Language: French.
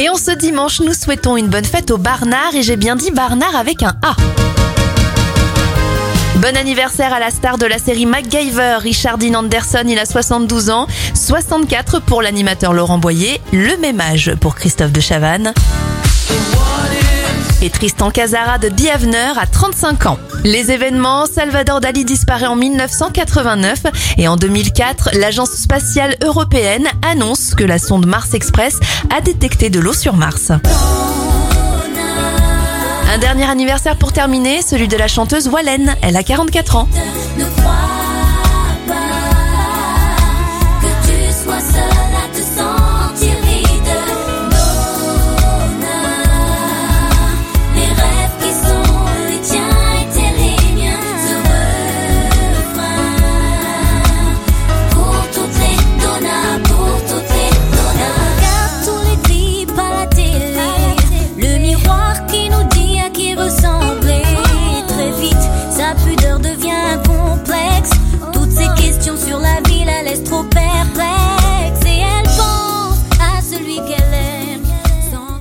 Et en ce dimanche, nous souhaitons une bonne fête au Barnard et j'ai bien dit Barnard avec un A. Bon anniversaire à la star de la série MacGyver, Richard Dean Anderson, il a 72 ans, 64 pour l'animateur Laurent Boyer, le même âge pour Christophe de Chavannes. Et Tristan Casara de Bienveneur à 35 ans. Les événements, Salvador Dali disparaît en 1989 et en 2004, l'agence spatiale européenne annonce que la sonde Mars Express a détecté de l'eau sur Mars. Un dernier anniversaire pour terminer, celui de la chanteuse Wallen. Elle a 44 ans.